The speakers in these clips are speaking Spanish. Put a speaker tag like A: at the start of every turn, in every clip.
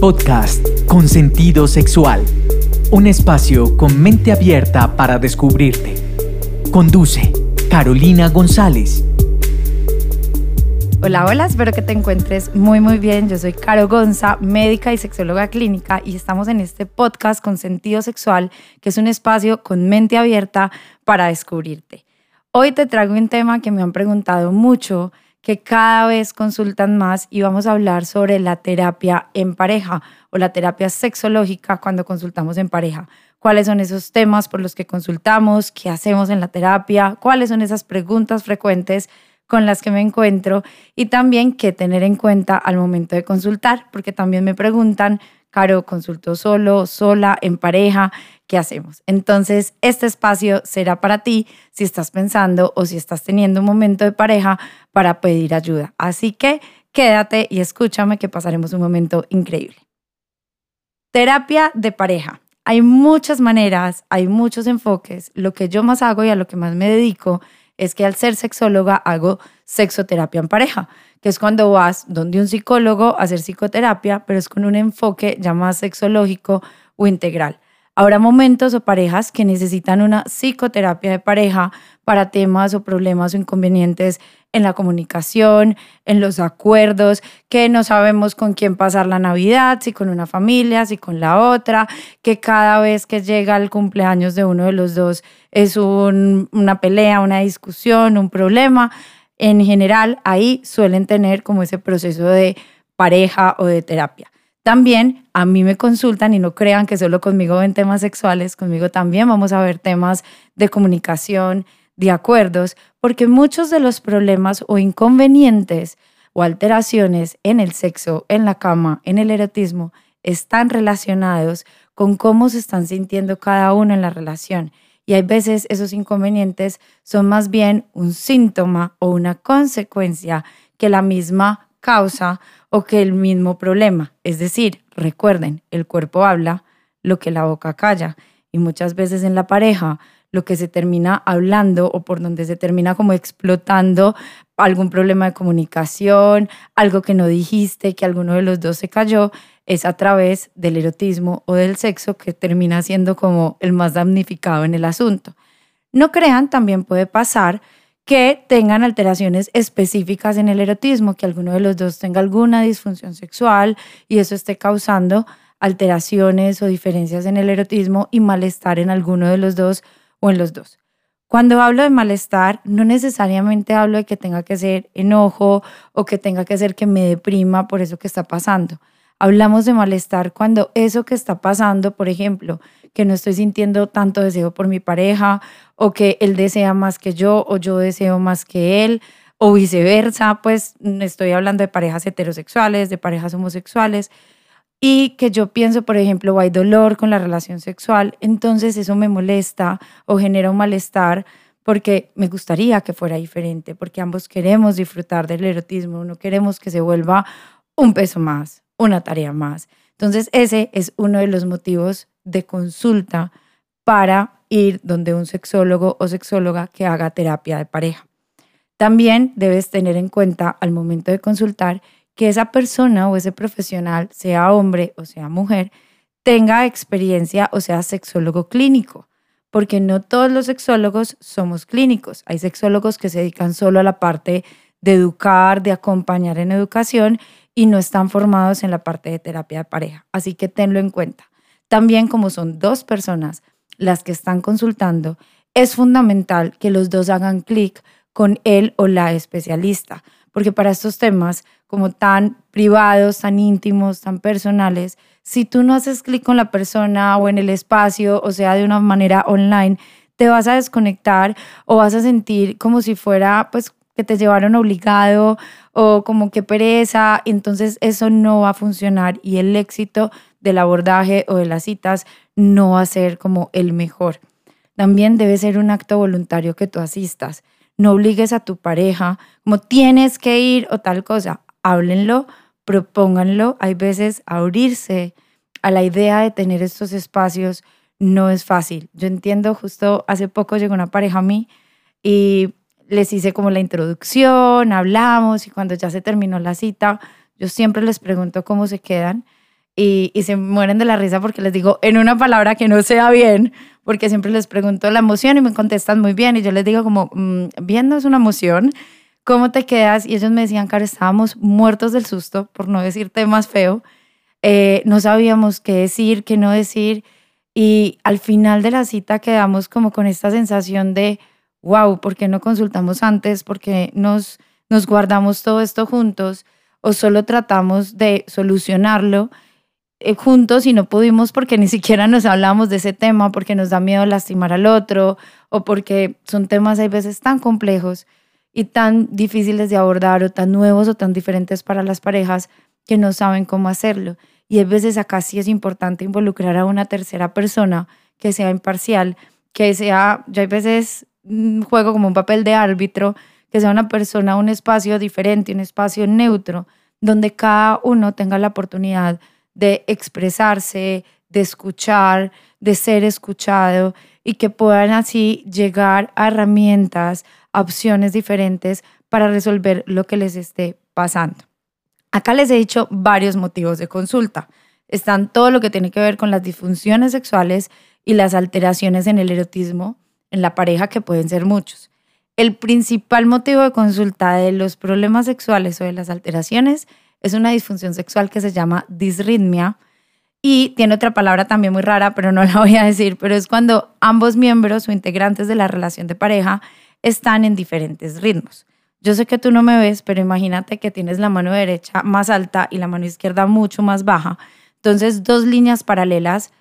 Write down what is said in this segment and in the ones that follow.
A: Podcast con sentido sexual. Un espacio con mente abierta para descubrirte. Conduce Carolina González.
B: Hola, hola, espero que te encuentres muy muy bien. Yo soy Caro Gonza, médica y sexóloga clínica y estamos en este podcast con sentido sexual, que es un espacio con mente abierta para descubrirte. Hoy te traigo un tema que me han preguntado mucho que cada vez consultan más y vamos a hablar sobre la terapia en pareja o la terapia sexológica cuando consultamos en pareja. ¿Cuáles son esos temas por los que consultamos? ¿Qué hacemos en la terapia? ¿Cuáles son esas preguntas frecuentes con las que me encuentro? Y también qué tener en cuenta al momento de consultar, porque también me preguntan Caro, consultó solo, sola, en pareja, ¿qué hacemos? Entonces, este espacio será para ti si estás pensando o si estás teniendo un momento de pareja para pedir ayuda. Así que quédate y escúchame que pasaremos un momento increíble. Terapia de pareja. Hay muchas maneras, hay muchos enfoques. Lo que yo más hago y a lo que más me dedico es que al ser sexóloga hago sexoterapia en pareja que es cuando vas donde un psicólogo a hacer psicoterapia, pero es con un enfoque ya más sexológico o integral. Habrá momentos o parejas que necesitan una psicoterapia de pareja para temas o problemas o inconvenientes en la comunicación, en los acuerdos, que no sabemos con quién pasar la Navidad, si con una familia, si con la otra, que cada vez que llega el cumpleaños de uno de los dos es una pelea, una discusión, un problema en general ahí suelen tener como ese proceso de pareja o de terapia. También a mí me consultan y no crean que solo conmigo ven temas sexuales, conmigo también vamos a ver temas de comunicación, de acuerdos, porque muchos de los problemas o inconvenientes o alteraciones en el sexo, en la cama, en el erotismo, están relacionados con cómo se están sintiendo cada uno en la relación y hay veces esos inconvenientes son más bien un síntoma o una consecuencia que la misma causa o que el mismo problema. Es decir, recuerden, el cuerpo habla lo que la boca calla y muchas veces en la pareja lo que se termina hablando o por donde se termina como explotando algún problema de comunicación, algo que no dijiste, que alguno de los dos se cayó, es a través del erotismo o del sexo que termina siendo como el más damnificado en el asunto. No crean, también puede pasar que tengan alteraciones específicas en el erotismo, que alguno de los dos tenga alguna disfunción sexual y eso esté causando alteraciones o diferencias en el erotismo y malestar en alguno de los dos o en los dos. Cuando hablo de malestar, no necesariamente hablo de que tenga que ser enojo o que tenga que ser que me deprima por eso que está pasando. Hablamos de malestar cuando eso que está pasando, por ejemplo, que no estoy sintiendo tanto deseo por mi pareja o que él desea más que yo o yo deseo más que él o viceversa, pues estoy hablando de parejas heterosexuales, de parejas homosexuales y que yo pienso, por ejemplo, hay dolor con la relación sexual, entonces eso me molesta o genera un malestar porque me gustaría que fuera diferente, porque ambos queremos disfrutar del erotismo, no queremos que se vuelva un peso más una tarea más. Entonces, ese es uno de los motivos de consulta para ir donde un sexólogo o sexóloga que haga terapia de pareja. También debes tener en cuenta al momento de consultar que esa persona o ese profesional, sea hombre o sea mujer, tenga experiencia o sea sexólogo clínico, porque no todos los sexólogos somos clínicos. Hay sexólogos que se dedican solo a la parte de educar, de acompañar en educación y no están formados en la parte de terapia de pareja. Así que tenlo en cuenta. También como son dos personas las que están consultando, es fundamental que los dos hagan clic con él o la especialista, porque para estos temas como tan privados, tan íntimos, tan personales, si tú no haces clic con la persona o en el espacio, o sea, de una manera online, te vas a desconectar o vas a sentir como si fuera pues que te llevaron obligado o como que pereza, entonces eso no va a funcionar y el éxito del abordaje o de las citas no va a ser como el mejor. También debe ser un acto voluntario que tú asistas. No obligues a tu pareja como tienes que ir o tal cosa. Háblenlo, propónganlo. Hay veces abrirse a la idea de tener estos espacios no es fácil. Yo entiendo, justo hace poco llegó una pareja a mí y les hice como la introducción, hablamos y cuando ya se terminó la cita, yo siempre les pregunto cómo se quedan y, y se mueren de la risa porque les digo en una palabra que no sea bien, porque siempre les pregunto la emoción y me contestan muy bien y yo les digo como, mm, bien no es una emoción, ¿cómo te quedas? Y ellos me decían, Caro, estábamos muertos del susto, por no decirte más feo, eh, no sabíamos qué decir, qué no decir y al final de la cita quedamos como con esta sensación de, wow, ¿por qué no consultamos antes? ¿Por qué nos, nos guardamos todo esto juntos? ¿O solo tratamos de solucionarlo? Eh, juntos y no pudimos porque ni siquiera nos hablamos de ese tema, porque nos da miedo lastimar al otro o porque son temas hay veces tan complejos y tan difíciles de abordar o tan nuevos o tan diferentes para las parejas que no saben cómo hacerlo. Y a veces acá sí es importante involucrar a una tercera persona que sea imparcial, que sea, yo a veces mm, juego como un papel de árbitro, que sea una persona, un espacio diferente, un espacio neutro, donde cada uno tenga la oportunidad de expresarse, de escuchar, de ser escuchado y que puedan así llegar a herramientas, opciones diferentes para resolver lo que les esté pasando. Acá les he dicho varios motivos de consulta. Están todo lo que tiene que ver con las disfunciones sexuales y las alteraciones en el erotismo en la pareja, que pueden ser muchos. El principal motivo de consulta de los problemas sexuales o de las alteraciones es una disfunción sexual que se llama disritmia y tiene otra palabra también muy rara, pero no la voy a decir, pero es cuando ambos miembros o integrantes de la relación de pareja están en diferentes ritmos. Yo sé que tú no me ves, pero imagínate que tienes la mano derecha más alta y la mano izquierda mucho más baja. Entonces, dos líneas paralelas,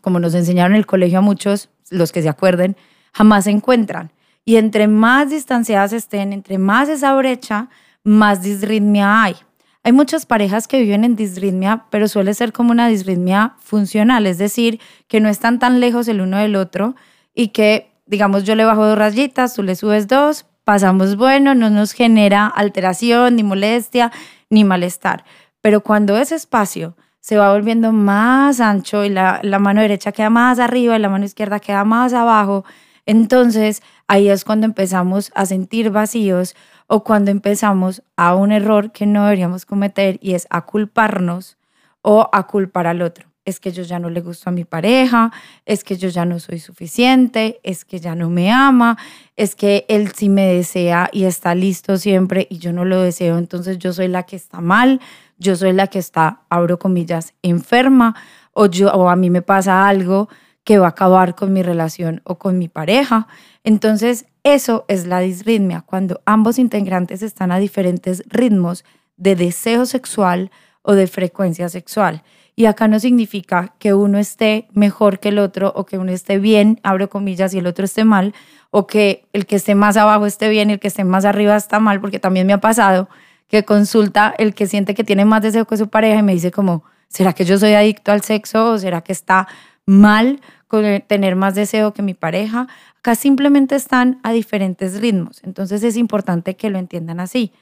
B: como nos enseñaron en el colegio a muchos, los que se acuerden, jamás se encuentran. Y entre más distanciadas estén, entre más esa brecha, más disritmia hay. Hay muchas parejas que viven en disritmia, pero suele ser como una disritmia funcional, es decir, que no están tan lejos el uno del otro y que, digamos, yo le bajo dos rayitas, tú le subes dos, pasamos bueno, no nos genera alteración, ni molestia, ni malestar. Pero cuando ese espacio se va volviendo más ancho y la, la mano derecha queda más arriba y la mano izquierda queda más abajo, entonces ahí es cuando empezamos a sentir vacíos o cuando empezamos a un error que no deberíamos cometer y es a culparnos o a culpar al otro es que yo ya no le gusto a mi pareja, es que yo ya no soy suficiente, es que ya no me ama, es que él sí me desea y está listo siempre y yo no lo deseo, entonces yo soy la que está mal, yo soy la que está, abro comillas, enferma o yo o a mí me pasa algo que va a acabar con mi relación o con mi pareja. Entonces, eso es la disritmia, cuando ambos integrantes están a diferentes ritmos de deseo sexual o de frecuencia sexual. Y acá no significa que uno esté mejor que el otro o que uno esté bien, abro comillas, y el otro esté mal, o que el que esté más abajo esté bien y el que esté más arriba está mal, porque también me ha pasado que consulta el que siente que tiene más deseo que su pareja y me dice como, ¿será que yo soy adicto al sexo o será que está mal con tener más deseo que mi pareja? Acá simplemente están a diferentes ritmos, entonces es importante que lo entiendan así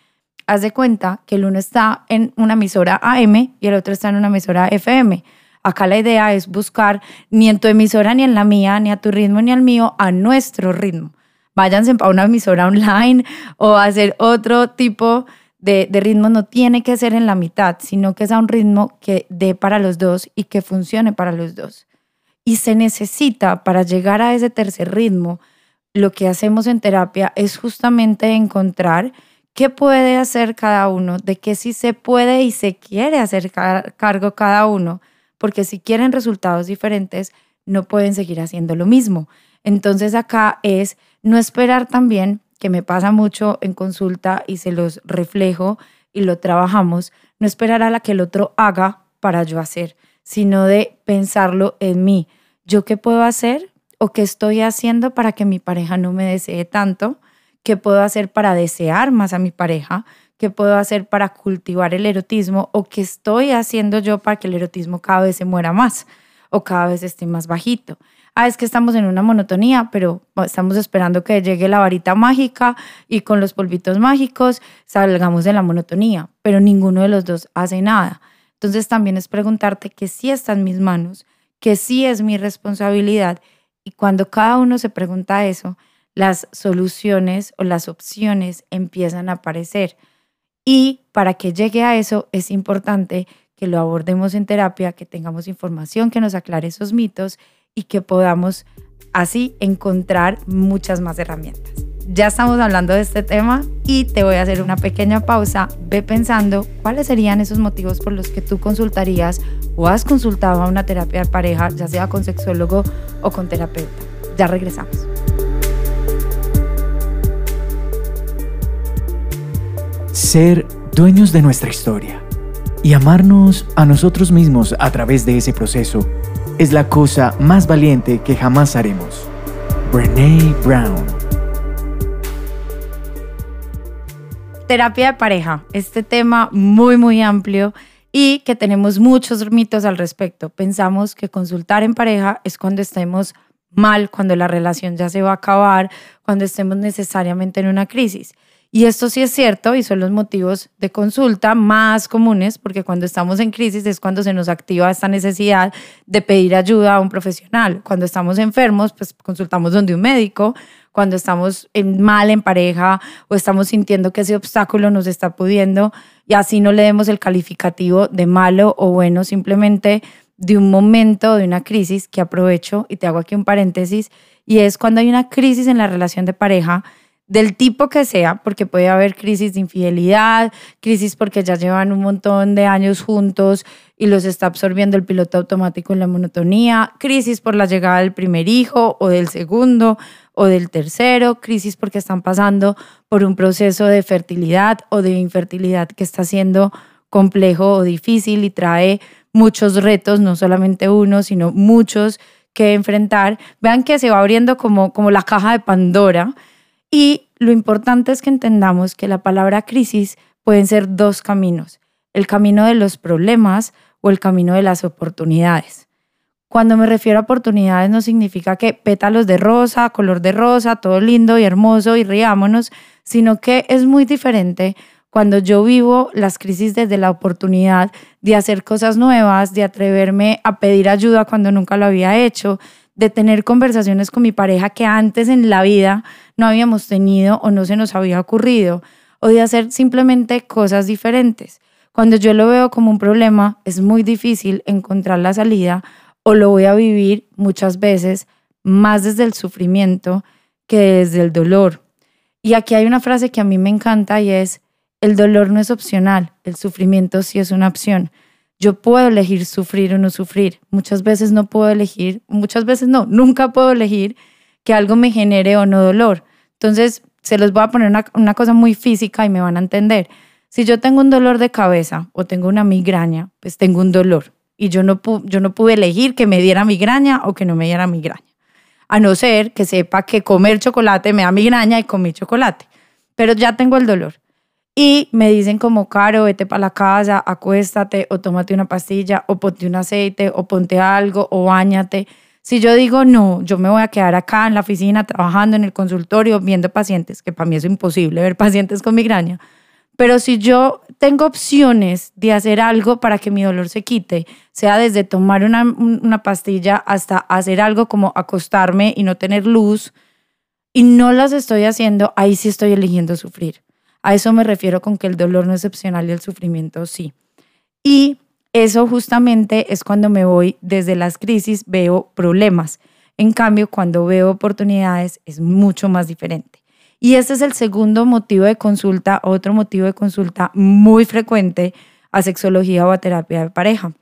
B: haz de cuenta que el uno está en una emisora AM y el otro está en una emisora FM. Acá la idea es buscar ni en tu emisora ni en la mía, ni a tu ritmo ni al mío, a nuestro ritmo. Váyanse a una emisora online o hacer otro tipo de, de, ritmo. No tiene que ser en la mitad, sino que sea un ritmo que dé para los dos y que funcione para los dos. Y se necesita para llegar a ese tercer ritmo, lo que hacemos en terapia es justamente encontrar qué puede hacer cada uno, de qué sí se puede y se quiere hacer cargo cada uno, porque si quieren resultados diferentes, no pueden seguir haciendo lo mismo. Entonces acá es no esperar también, que me pasa mucho en consulta y se los reflejo y lo trabajamos, no esperar a la que el otro haga para yo hacer, sino de pensarlo en mí. ¿Yo qué puedo hacer o qué estoy haciendo para que mi pareja no me desee tanto? Qué puedo hacer para desear más a mi pareja, qué puedo hacer para cultivar el erotismo o qué estoy haciendo yo para que el erotismo cada vez se muera más o cada vez esté más bajito. Ah, es que estamos en una monotonía, pero estamos esperando que llegue la varita mágica y con los polvitos mágicos salgamos de la monotonía, pero ninguno de los dos hace nada. Entonces también es preguntarte que sí está en mis manos, que sí es mi responsabilidad y cuando cada uno se pregunta eso, las soluciones o las opciones empiezan a aparecer. Y para que llegue a eso es importante que lo abordemos en terapia, que tengamos información que nos aclare esos mitos y que podamos así encontrar muchas más herramientas. Ya estamos hablando de este tema y te voy a hacer una pequeña pausa. Ve pensando cuáles serían esos motivos por los que tú consultarías o has consultado a una terapia de pareja, ya sea con sexólogo o con terapeuta. Ya regresamos.
A: Ser dueños de nuestra historia y amarnos a nosotros mismos a través de ese proceso es la cosa más valiente que jamás haremos. Brene Brown.
B: Terapia de pareja, este tema muy muy amplio y que tenemos muchos mitos al respecto. Pensamos que consultar en pareja es cuando estemos mal, cuando la relación ya se va a acabar, cuando estemos necesariamente en una crisis. Y esto sí es cierto y son los motivos de consulta más comunes, porque cuando estamos en crisis es cuando se nos activa esta necesidad de pedir ayuda a un profesional. Cuando estamos enfermos, pues consultamos donde un médico. Cuando estamos mal en pareja o estamos sintiendo que ese obstáculo nos está pudiendo y así no le demos el calificativo de malo o bueno, simplemente de un momento, de una crisis que aprovecho y te hago aquí un paréntesis, y es cuando hay una crisis en la relación de pareja del tipo que sea, porque puede haber crisis de infidelidad, crisis porque ya llevan un montón de años juntos y los está absorbiendo el piloto automático en la monotonía, crisis por la llegada del primer hijo o del segundo o del tercero, crisis porque están pasando por un proceso de fertilidad o de infertilidad que está siendo complejo o difícil y trae muchos retos, no solamente uno, sino muchos que enfrentar. Vean que se va abriendo como, como la caja de Pandora y lo importante es que entendamos que la palabra crisis pueden ser dos caminos, el camino de los problemas o el camino de las oportunidades. Cuando me refiero a oportunidades no significa que pétalos de rosa, color de rosa, todo lindo y hermoso y riámonos, sino que es muy diferente cuando yo vivo las crisis desde la oportunidad de hacer cosas nuevas, de atreverme a pedir ayuda cuando nunca lo había hecho, de tener conversaciones con mi pareja que antes en la vida no habíamos tenido o no se nos había ocurrido, o de hacer simplemente cosas diferentes. Cuando yo lo veo como un problema, es muy difícil encontrar la salida o lo voy a vivir muchas veces más desde el sufrimiento que desde el dolor. Y aquí hay una frase que a mí me encanta y es, el dolor no es opcional, el sufrimiento sí es una opción. Yo puedo elegir sufrir o no sufrir. Muchas veces no puedo elegir, muchas veces no, nunca puedo elegir que algo me genere o no dolor. Entonces, se los voy a poner una, cosa muy física y me van a entender. Si yo tengo un dolor de cabeza o tengo una migraña, pues tengo un dolor. Y yo no, yo no pude elegir que me diera migraña o que no me diera migraña. A no ser que sepa que comer chocolate me da migraña y comí chocolate. Pero ya tengo el dolor y me dicen como, Caro, vete para la casa, acuéstate o tómate una pastilla o ponte un aceite o ponte algo o bañate. Si yo digo, no, yo me voy a quedar acá en la oficina trabajando en el consultorio viendo pacientes, que para mí es imposible ver pacientes con migraña, pero si yo tengo opciones de hacer algo para que mi dolor se quite, sea desde tomar una, una pastilla hasta hacer algo como acostarme y no tener luz, y no las estoy haciendo, ahí sí estoy eligiendo sufrir. A eso me refiero con que el dolor no es excepcional y el sufrimiento sí. Y eso justamente es cuando me voy desde las crisis, veo problemas. En cambio, cuando veo oportunidades es mucho más diferente. Y este es el segundo motivo de consulta, otro motivo de consulta muy frecuente a sexología o a terapia de pareja,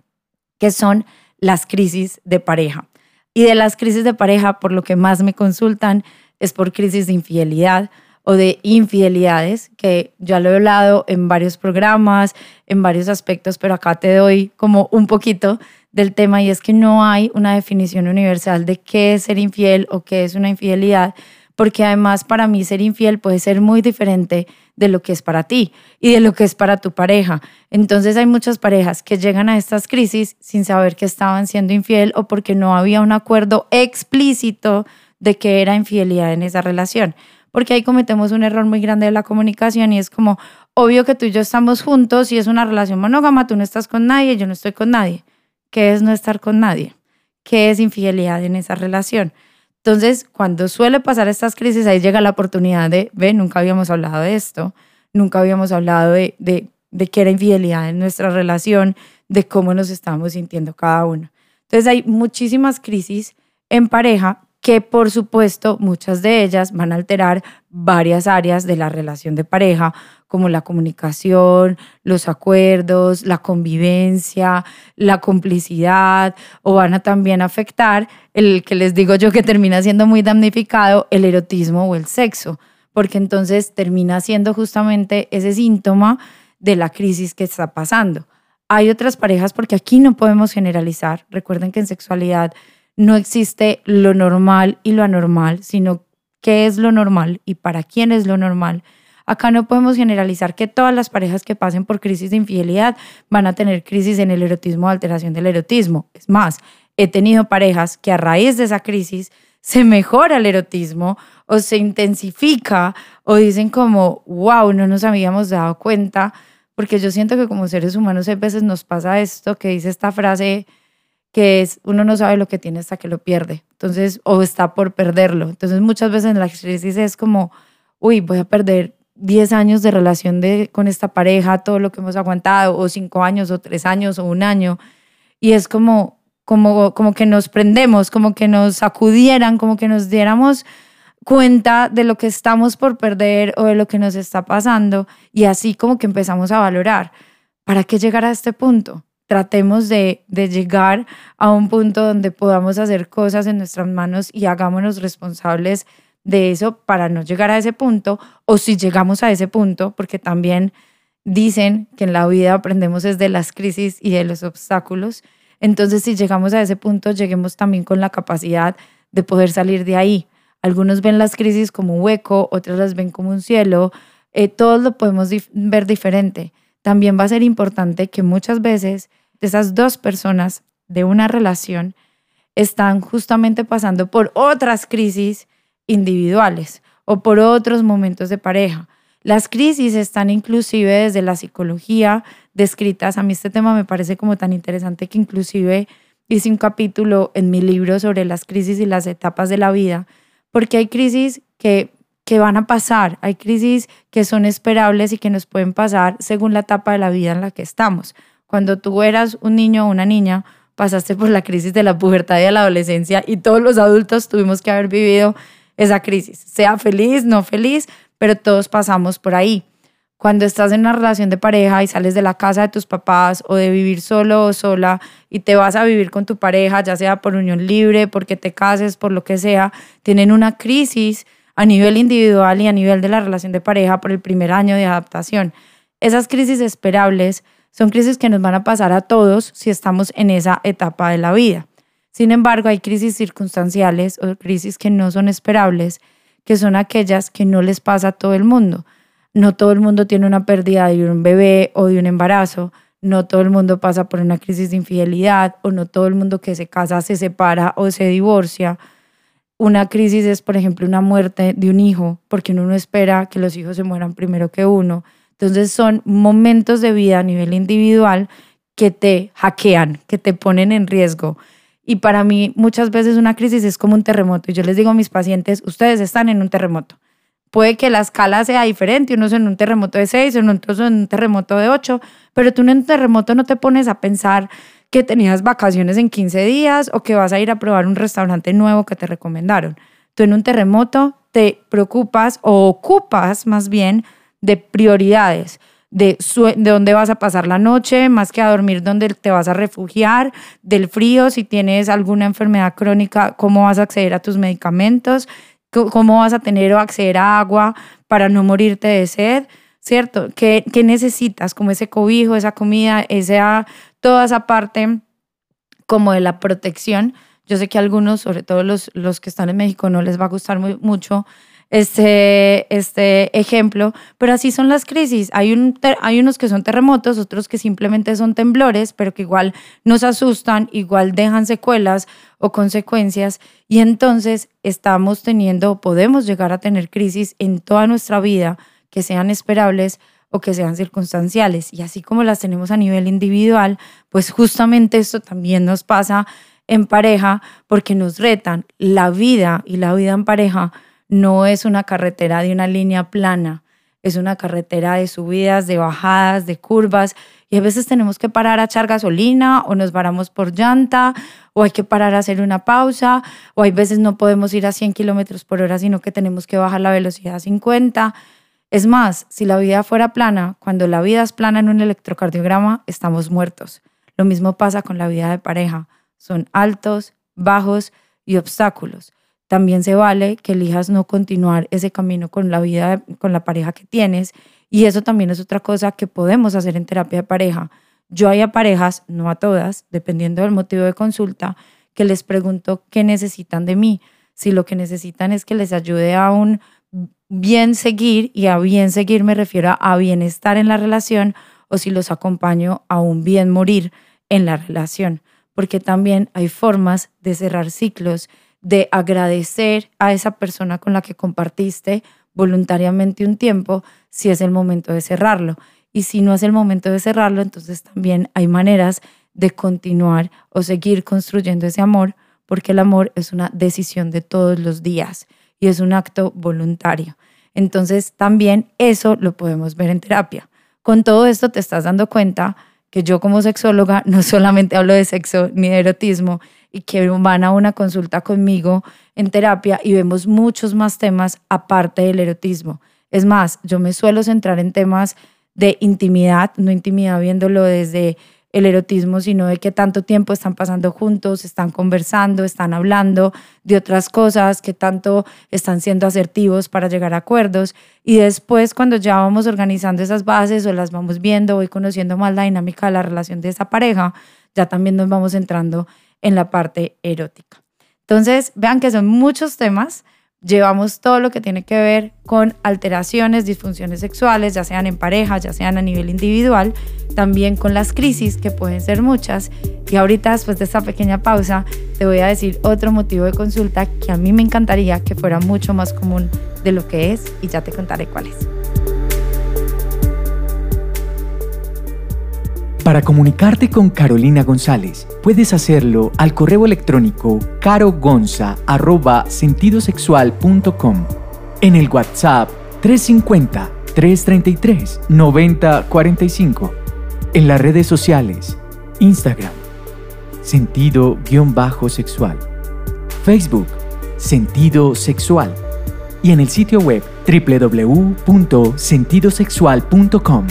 B: que son las crisis de pareja. Y de las crisis de pareja, por lo que más me consultan, es por crisis de infidelidad, o de infidelidades, que ya lo he hablado en varios programas, en varios aspectos, pero acá te doy como un poquito del tema y es que no hay una definición universal de qué es ser infiel o qué es una infidelidad, porque además para mí ser infiel puede ser muy diferente de lo que es para ti y de lo que es para tu pareja. Entonces hay muchas parejas que llegan a estas crisis sin saber que estaban siendo infiel o porque no había un acuerdo explícito de que era infidelidad en esa relación porque ahí cometemos un error muy grande de la comunicación y es como, obvio que tú y yo estamos juntos y es una relación monógama, tú no estás con nadie, yo no estoy con nadie. ¿Qué es no estar con nadie? ¿Qué es infidelidad en esa relación? Entonces, cuando suele pasar estas crisis, ahí llega la oportunidad de, ve, nunca habíamos hablado de esto, nunca habíamos hablado de, de de qué era infidelidad en nuestra relación, de cómo nos estábamos sintiendo cada uno. Entonces hay muchísimas crisis en pareja que por supuesto muchas de ellas van a alterar varias áreas de la relación de pareja, como la comunicación, los acuerdos, la convivencia, la complicidad, o van a también afectar el que les digo yo que termina siendo muy damnificado, el erotismo o el sexo, porque entonces termina siendo justamente ese síntoma de la crisis que está pasando. Hay otras parejas porque aquí no podemos generalizar. Recuerden que en sexualidad no existe lo normal y lo anormal, sino qué es lo normal y para quién es lo normal. Acá no podemos generalizar que todas las parejas que pasen por crisis de infidelidad van a tener crisis en el erotismo o alteración del erotismo. Es más, he tenido parejas que a raíz de esa crisis se mejora el erotismo o se intensifica o dicen como, wow, no nos habíamos dado cuenta, porque yo siento que como seres humanos a veces nos pasa esto, que dice esta frase que es, uno no sabe lo que tiene hasta que lo pierde, entonces, o está por perderlo. Entonces muchas veces en la crisis es como, uy, voy a perder 10 años de relación de, con esta pareja, todo lo que hemos aguantado, o 5 años, o 3 años, o un año. Y es como, como, como que nos prendemos, como que nos sacudieran, como que nos diéramos cuenta de lo que estamos por perder o de lo que nos está pasando y así como que empezamos a valorar. ¿Para qué llegar a este punto? Tratemos de, de llegar a un punto donde podamos hacer cosas en nuestras manos y hagámonos responsables de eso para no llegar a ese punto o si llegamos a ese punto, porque también dicen que en la vida aprendemos desde las crisis y de los obstáculos entonces, si llegamos a ese punto, lleguemos también con la capacidad de poder salir de ahí. Algunos ven las crisis como un hueco, otros las ven como un cielo. Eh, todos lo podemos ver diferente. También va a ser importante que muchas veces esas dos personas de una relación están justamente pasando por otras crisis individuales o por otros momentos de pareja. Las crisis están inclusive desde la psicología descritas. A mí este tema me parece como tan interesante que inclusive hice un capítulo en mi libro sobre las crisis y las etapas de la vida, porque hay crisis que, que van a pasar, hay crisis que son esperables y que nos pueden pasar según la etapa de la vida en la que estamos. Cuando tú eras un niño o una niña, pasaste por la crisis de la pubertad y de la adolescencia y todos los adultos tuvimos que haber vivido esa crisis, sea feliz, no feliz, pero todos pasamos por ahí. Cuando estás en una relación de pareja y sales de la casa de tus papás o de vivir solo o sola y te vas a vivir con tu pareja, ya sea por unión libre, porque te cases, por lo que sea, tienen una crisis a nivel individual y a nivel de la relación de pareja por el primer año de adaptación. Esas crisis esperables son crisis que nos van a pasar a todos si estamos en esa etapa de la vida. Sin embargo, hay crisis circunstanciales o crisis que no son esperables que son aquellas que no les pasa a todo el mundo. No todo el mundo tiene una pérdida de un bebé o de un embarazo, no todo el mundo pasa por una crisis de infidelidad o no todo el mundo que se casa se separa o se divorcia. Una crisis es, por ejemplo, una muerte de un hijo, porque uno no espera que los hijos se mueran primero que uno. Entonces son momentos de vida a nivel individual que te hackean, que te ponen en riesgo. Y para mí muchas veces una crisis es como un terremoto. Y yo les digo a mis pacientes, ustedes están en un terremoto. Puede que la escala sea diferente, unos en un terremoto de 6, otros en un terremoto de 8, pero tú en un terremoto no te pones a pensar que tenías vacaciones en 15 días o que vas a ir a probar un restaurante nuevo que te recomendaron. Tú en un terremoto te preocupas o ocupas más bien de prioridades de, de dónde vas a pasar la noche, más que a dormir, dónde te vas a refugiar, del frío, si tienes alguna enfermedad crónica, cómo vas a acceder a tus medicamentos, cómo vas a tener o acceder a agua para no morirte de sed, ¿cierto? ¿Qué, qué necesitas? Como ese cobijo, esa comida, esa, toda esa parte como de la protección. Yo sé que a algunos, sobre todo los, los que están en México, no les va a gustar muy, mucho este, este ejemplo, pero así son las crisis. Hay, un, hay unos que son terremotos, otros que simplemente son temblores, pero que igual nos asustan, igual dejan secuelas o consecuencias y entonces estamos teniendo, podemos llegar a tener crisis en toda nuestra vida que sean esperables o que sean circunstanciales. Y así como las tenemos a nivel individual, pues justamente esto también nos pasa en pareja porque nos retan la vida y la vida en pareja no es una carretera de una línea plana. es una carretera de subidas, de bajadas, de curvas, y a veces tenemos que parar a echar gasolina o nos varamos por llanta o hay que parar a hacer una pausa o hay veces no podemos ir a 100 kilómetros por hora, sino que tenemos que bajar la velocidad a 50. Es más, si la vida fuera plana, cuando la vida es plana en un electrocardiograma, estamos muertos. Lo mismo pasa con la vida de pareja. Son altos, bajos y obstáculos. También se vale que elijas no continuar ese camino con la vida, con la pareja que tienes y eso también es otra cosa que podemos hacer en terapia de pareja. Yo hay a parejas, no a todas, dependiendo del motivo de consulta, que les pregunto qué necesitan de mí. Si lo que necesitan es que les ayude a un bien seguir, y a bien seguir me refiero a bienestar en la relación, o si los acompaño a un bien morir en la relación. Porque también hay formas de cerrar ciclos, de agradecer a esa persona con la que compartiste voluntariamente un tiempo si es el momento de cerrarlo. Y si no es el momento de cerrarlo, entonces también hay maneras de continuar o seguir construyendo ese amor, porque el amor es una decisión de todos los días es un acto voluntario. Entonces también eso lo podemos ver en terapia. Con todo esto te estás dando cuenta que yo como sexóloga no solamente hablo de sexo ni de erotismo y que van a una consulta conmigo en terapia y vemos muchos más temas aparte del erotismo. Es más, yo me suelo centrar en temas de intimidad, no intimidad viéndolo desde el erotismo, sino de qué tanto tiempo están pasando juntos, están conversando, están hablando de otras cosas, qué tanto están siendo asertivos para llegar a acuerdos. Y después, cuando ya vamos organizando esas bases o las vamos viendo, voy conociendo más la dinámica de la relación de esa pareja, ya también nos vamos entrando en la parte erótica. Entonces, vean que son muchos temas. Llevamos todo lo que tiene que ver con alteraciones, disfunciones sexuales, ya sean en pareja, ya sean a nivel individual, también con las crisis, que pueden ser muchas. Y ahorita, después de esta pequeña pausa, te voy a decir otro motivo de consulta que a mí me encantaría que fuera mucho más común de lo que es y ya te contaré cuál es.
A: Para comunicarte con Carolina González, puedes hacerlo al correo electrónico carogonza.sentidosexual.com, en el WhatsApp 350-333-9045, en las redes sociales, Instagram, sentido-sexual, Facebook, sentido sexual, y en el sitio web www.sentidosexual.com.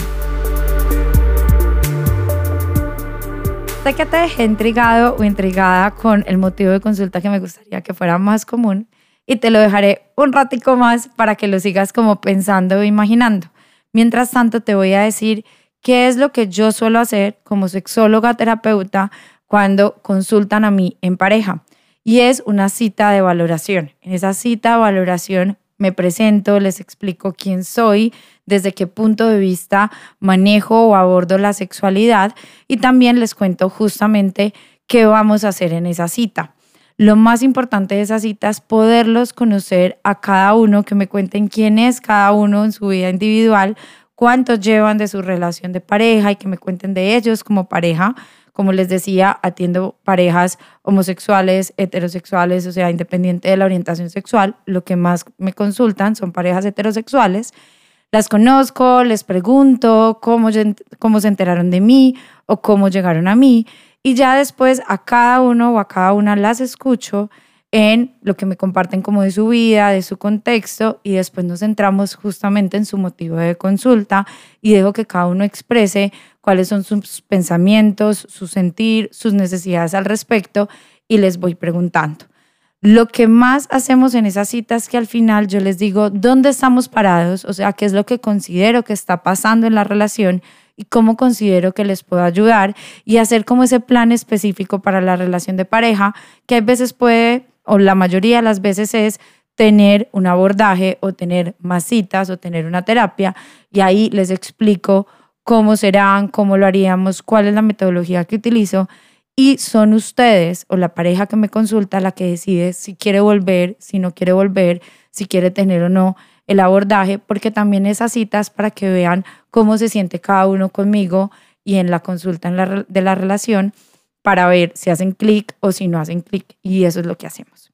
B: Sé que te dejé intrigado o intrigada con el motivo de consulta que me gustaría que fuera más común y te lo dejaré un ratico más para que lo sigas como pensando o imaginando. Mientras tanto, te voy a decir qué es lo que yo suelo hacer como sexóloga terapeuta cuando consultan a mí en pareja. Y es una cita de valoración. En esa cita de valoración me presento, les explico quién soy, desde qué punto de vista manejo o abordo la sexualidad y también les cuento justamente qué vamos a hacer en esa cita. Lo más importante de esa cita es poderlos conocer a cada uno, que me cuenten quién es cada uno en su vida individual, cuántos llevan de su relación de pareja y que me cuenten de ellos como pareja. Como les decía, atiendo parejas homosexuales, heterosexuales, o sea, independiente de la orientación sexual. Lo que más me consultan son parejas heterosexuales las conozco, les pregunto cómo, cómo se enteraron de mí o cómo llegaron a mí. Y ya después a cada uno o a cada una las escucho en lo que me comparten como de su vida, de su contexto, y después nos centramos justamente en su motivo de consulta y dejo que cada uno exprese cuáles son sus pensamientos, su sentir, sus necesidades al respecto, y les voy preguntando. Lo que más hacemos en esas citas es que al final yo les digo dónde estamos parados, o sea, qué es lo que considero que está pasando en la relación y cómo considero que les puedo ayudar y hacer como ese plan específico para la relación de pareja, que a veces puede, o la mayoría de las veces es tener un abordaje o tener más citas o tener una terapia. Y ahí les explico cómo serán, cómo lo haríamos, cuál es la metodología que utilizo y son ustedes o la pareja que me consulta la que decide si quiere volver, si no quiere volver, si quiere tener o no el abordaje, porque también esas citas para que vean cómo se siente cada uno conmigo y en la consulta de la relación para ver si hacen clic o si no hacen clic. Y eso es lo que hacemos.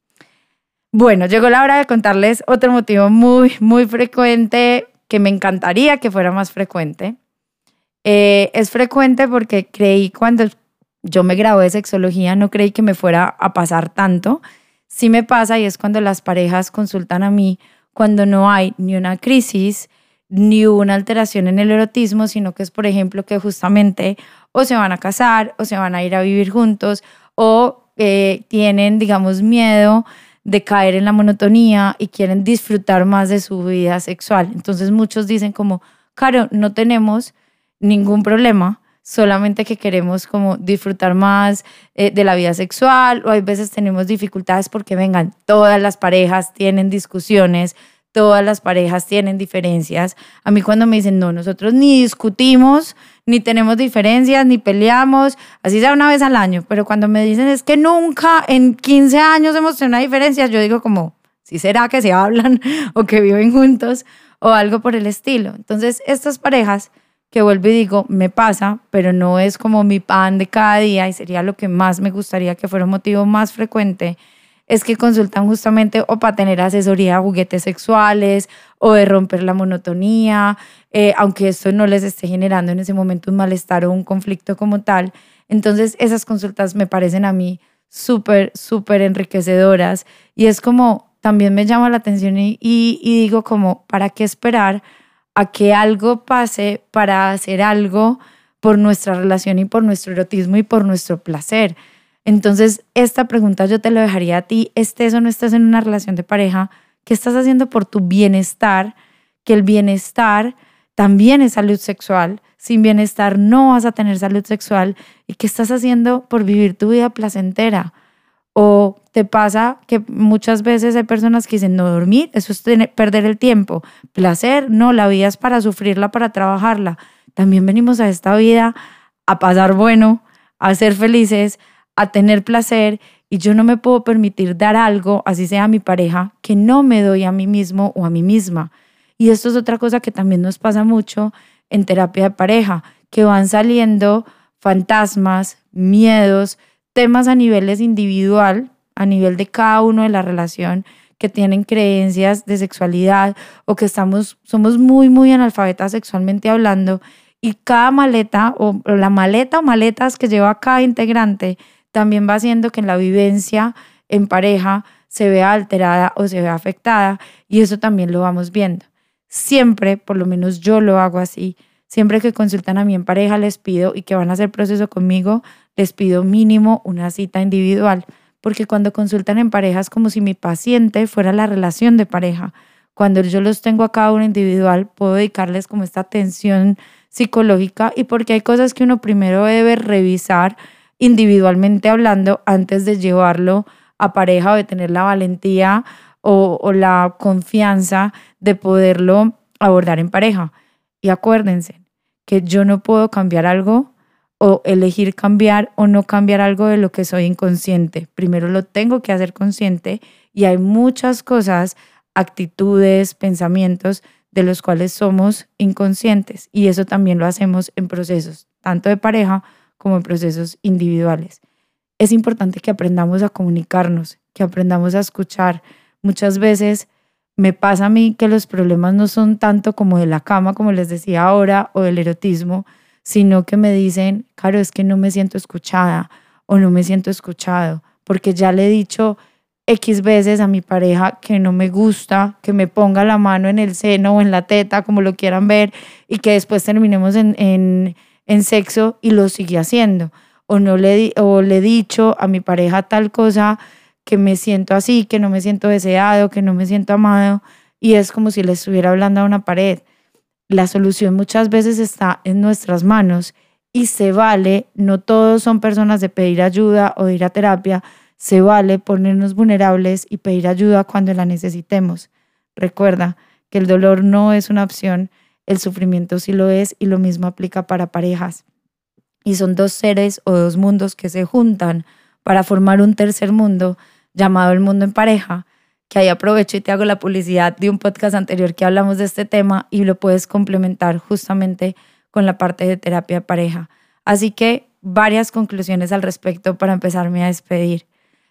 B: Bueno, llegó la hora de contarles otro motivo muy, muy frecuente que me encantaría que fuera más frecuente. Eh, es frecuente porque creí cuando yo me gradué de sexología, no creí que me fuera a pasar tanto. Sí me pasa y es cuando las parejas consultan a mí cuando no hay ni una crisis ni una alteración en el erotismo, sino que es, por ejemplo, que justamente o se van a casar o se van a ir a vivir juntos o eh, tienen, digamos, miedo de caer en la monotonía y quieren disfrutar más de su vida sexual. Entonces muchos dicen como, claro, no tenemos ningún problema, solamente que queremos como disfrutar más eh, de la vida sexual o hay veces tenemos dificultades porque vengan, todas las parejas tienen discusiones, todas las parejas tienen diferencias. A mí cuando me dicen, no, nosotros ni discutimos, ni tenemos diferencias, ni peleamos, así sea una vez al año, pero cuando me dicen es que nunca en 15 años hemos tenido una diferencia, yo digo como, si será que se hablan o que viven juntos o algo por el estilo. Entonces, estas parejas que vuelvo y digo, me pasa, pero no es como mi pan de cada día y sería lo que más me gustaría que fuera un motivo más frecuente, es que consultan justamente o para tener asesoría de juguetes sexuales o de romper la monotonía, eh, aunque esto no les esté generando en ese momento un malestar o un conflicto como tal. Entonces esas consultas me parecen a mí súper, súper enriquecedoras y es como, también me llama la atención y, y digo como, ¿para qué esperar? A que algo pase para hacer algo por nuestra relación y por nuestro erotismo y por nuestro placer. Entonces, esta pregunta yo te la dejaría a ti, estés o no estés en una relación de pareja, ¿qué estás haciendo por tu bienestar? Que el bienestar también es salud sexual. Sin bienestar no vas a tener salud sexual. ¿Y qué estás haciendo por vivir tu vida placentera? O te pasa que muchas veces hay personas que dicen, no dormir, eso es perder el tiempo. Placer, no, la vida es para sufrirla, para trabajarla. También venimos a esta vida a pasar bueno, a ser felices, a tener placer y yo no me puedo permitir dar algo, así sea a mi pareja, que no me doy a mí mismo o a mí misma. Y esto es otra cosa que también nos pasa mucho en terapia de pareja, que van saliendo fantasmas, miedos, temas a niveles individual, a nivel de cada uno de la relación, que tienen creencias de sexualidad o que estamos, somos muy, muy analfabetas sexualmente hablando y cada maleta o, la maleta o maletas que lleva cada integrante también va haciendo que la vivencia en pareja se vea alterada o se vea afectada y eso también lo vamos viendo. Siempre, por lo menos yo lo hago así, siempre que consultan a mí en pareja les pido y que van a hacer proceso conmigo, les pido mínimo una cita individual, porque cuando consultan en pareja es como si mi paciente fuera la relación de pareja. Cuando yo los tengo a cada uno individual, puedo dedicarles como esta atención psicológica y porque hay cosas que uno primero debe revisar individualmente hablando antes de llevarlo a pareja o de tener la valentía o, o la confianza de poderlo abordar en pareja. Y acuérdense que yo no puedo cambiar algo o elegir cambiar o no cambiar algo de lo que soy inconsciente. Primero lo tengo que hacer consciente y hay muchas cosas, actitudes, pensamientos de los cuales somos inconscientes y eso también lo hacemos en procesos, tanto de pareja como en procesos individuales. Es importante que aprendamos a comunicarnos, que aprendamos a escuchar. Muchas veces me pasa a mí que los problemas no son tanto como de la cama, como les decía ahora, o del erotismo, sino que me dicen, claro, es que no me siento escuchada o no me siento escuchado, porque ya le he dicho X veces a mi pareja que no me gusta, que me ponga la mano en el seno o en la teta, como lo quieran ver, y que después terminemos en, en, en sexo y lo sigue haciendo. O, no le, o le he dicho a mi pareja tal cosa que me siento así, que no me siento deseado, que no me siento amado, y es como si le estuviera hablando a una pared la solución muchas veces está en nuestras manos y se vale, no todos son personas de pedir ayuda o ir a terapia, se vale ponernos vulnerables y pedir ayuda cuando la necesitemos. Recuerda que el dolor no es una opción, el sufrimiento sí lo es y lo mismo aplica para parejas. Y son dos seres o dos mundos que se juntan para formar un tercer mundo llamado el mundo en pareja, que ahí aprovecho y te hago la publicidad de un podcast anterior que hablamos de este tema y lo puedes complementar justamente con la parte de terapia de pareja. Así que varias conclusiones al respecto para empezarme a despedir.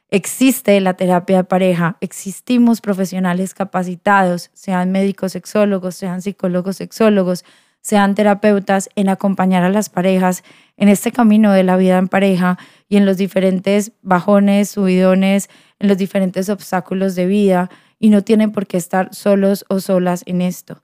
B: Existe la terapia de pareja, existimos profesionales capacitados, sean médicos sexólogos, sean psicólogos sexólogos, sean terapeutas en acompañar a las parejas en este camino de la vida en pareja y en los diferentes bajones, subidones, en los diferentes obstáculos de vida y no tienen por qué estar solos o solas en esto.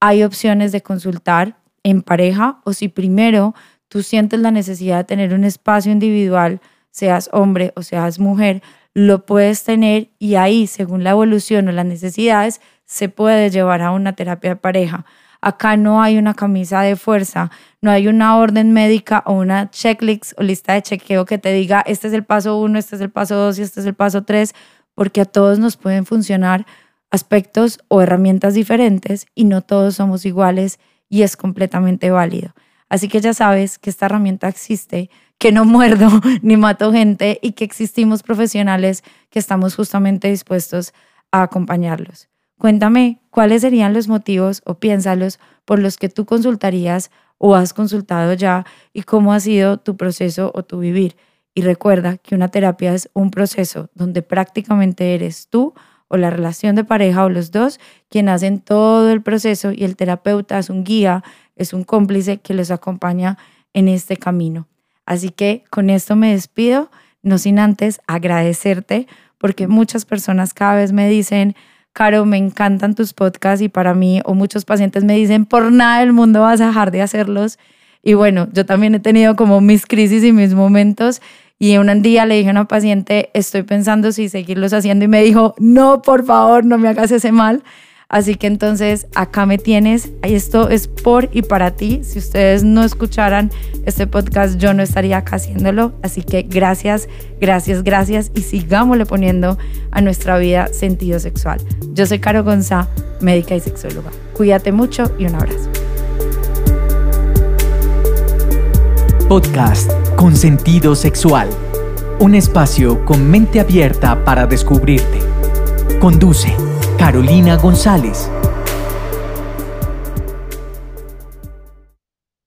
B: Hay opciones de consultar en pareja o si primero tú sientes la necesidad de tener un espacio individual, seas hombre o seas mujer, lo puedes tener y ahí, según la evolución o las necesidades, se puede llevar a una terapia de pareja. Acá no hay una camisa de fuerza, no hay una orden médica o una checklist o lista de chequeo que te diga este es el paso uno, este es el paso dos y este es el paso tres, porque a todos nos pueden funcionar aspectos o herramientas diferentes y no todos somos iguales y es completamente válido. Así que ya sabes que esta herramienta existe, que no muerdo ni mato gente y que existimos profesionales que estamos justamente dispuestos a acompañarlos. Cuéntame cuáles serían los motivos o piénsalos por los que tú consultarías o has consultado ya y cómo ha sido tu proceso o tu vivir. Y recuerda que una terapia es un proceso donde prácticamente eres tú o la relación de pareja o los dos quien hacen todo el proceso y el terapeuta es un guía, es un cómplice que les acompaña en este camino. Así que con esto me despido, no sin antes agradecerte porque muchas personas cada vez me dicen, Caro, me encantan tus podcasts y para mí o muchos pacientes me dicen, por nada del mundo vas a dejar de hacerlos. Y bueno, yo también he tenido como mis crisis y mis momentos. Y un día le dije a una paciente, estoy pensando si seguirlos haciendo y me dijo, no, por favor, no me hagas ese mal. Así que entonces acá me tienes. Esto es por y para ti. Si ustedes no escucharan este podcast, yo no estaría acá haciéndolo. Así que gracias, gracias, gracias y sigámosle poniendo a nuestra vida sentido sexual. Yo soy Caro Gonza, médica y sexóloga. Cuídate mucho y un abrazo.
A: Podcast con sentido sexual. Un espacio con mente abierta para descubrirte. Conduce Carolina González.